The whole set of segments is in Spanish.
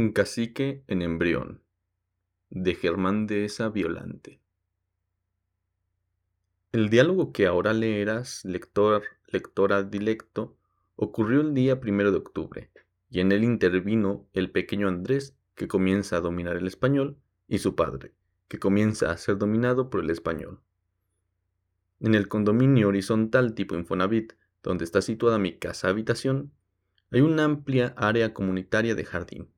Un cacique en embrión de Germán Dehesa Violante. El diálogo que ahora leerás, lector, lectora dilecto, ocurrió el día primero de octubre, y en él intervino el pequeño Andrés, que comienza a dominar el español, y su padre, que comienza a ser dominado por el español. En el condominio horizontal tipo Infonavit, donde está situada mi casa habitación, hay una amplia área comunitaria de jardín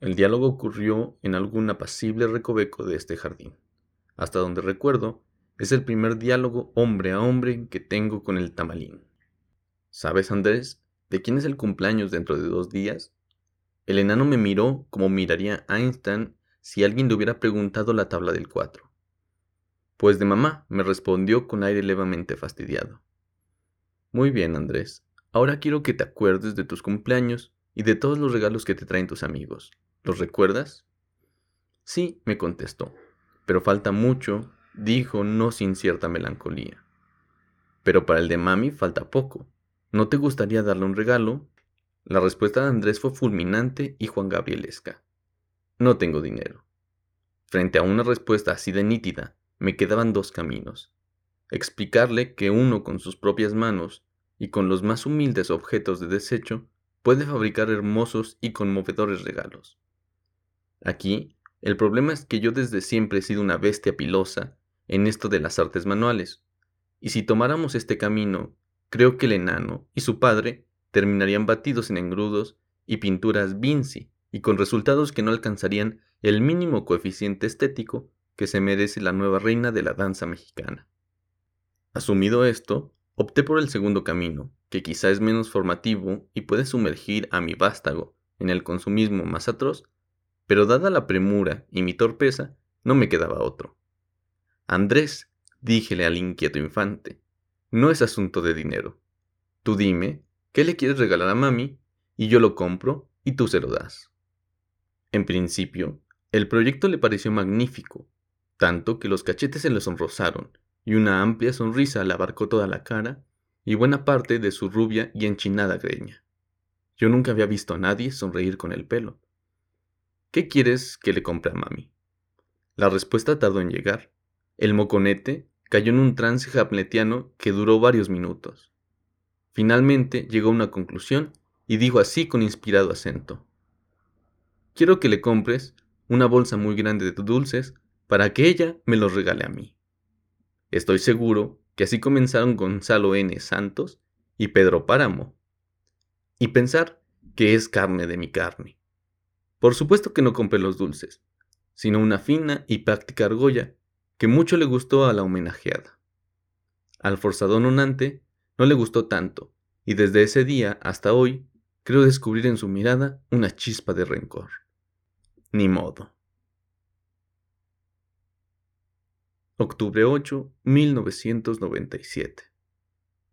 el diálogo ocurrió en algún apacible recoveco de este jardín. Hasta donde recuerdo, es el primer diálogo hombre a hombre que tengo con el tamalín. ¿Sabes, Andrés, de quién es el cumpleaños dentro de dos días? El enano me miró como miraría Einstein si alguien le hubiera preguntado la tabla del 4. Pues de mamá, me respondió con aire levemente fastidiado. Muy bien, Andrés. Ahora quiero que te acuerdes de tus cumpleaños y de todos los regalos que te traen tus amigos. ¿Los recuerdas? Sí, me contestó, pero falta mucho, dijo no sin cierta melancolía. Pero para el de mami falta poco. ¿No te gustaría darle un regalo? La respuesta de Andrés fue fulminante y Juan Gabrielesca. No tengo dinero. Frente a una respuesta así de nítida, me quedaban dos caminos. Explicarle que uno con sus propias manos y con los más humildes objetos de desecho puede fabricar hermosos y conmovedores regalos. Aquí, el problema es que yo desde siempre he sido una bestia pilosa en esto de las artes manuales, y si tomáramos este camino, creo que el enano y su padre terminarían batidos en engrudos y pinturas Vinci, y con resultados que no alcanzarían el mínimo coeficiente estético que se merece la nueva reina de la danza mexicana. Asumido esto, opté por el segundo camino, que quizá es menos formativo y puede sumergir a mi vástago en el consumismo más atroz pero dada la premura y mi torpeza, no me quedaba otro. Andrés, díjele al inquieto infante, no es asunto de dinero. Tú dime, ¿qué le quieres regalar a mami? Y yo lo compro y tú se lo das. En principio, el proyecto le pareció magnífico, tanto que los cachetes se le sonrosaron y una amplia sonrisa le abarcó toda la cara y buena parte de su rubia y enchinada greña. Yo nunca había visto a nadie sonreír con el pelo. ¿Qué quieres que le compre a mami? La respuesta tardó en llegar. El moconete cayó en un trance hamletiano que duró varios minutos. Finalmente llegó a una conclusión y dijo así con inspirado acento. Quiero que le compres una bolsa muy grande de dulces para que ella me los regale a mí. Estoy seguro que así comenzaron Gonzalo N. Santos y Pedro Páramo. Y pensar que es carne de mi carne. Por supuesto que no compré los dulces, sino una fina y práctica argolla que mucho le gustó a la homenajeada. Al forzadón unante no le gustó tanto, y desde ese día hasta hoy creo descubrir en su mirada una chispa de rencor. Ni modo. Octubre 8, 1997.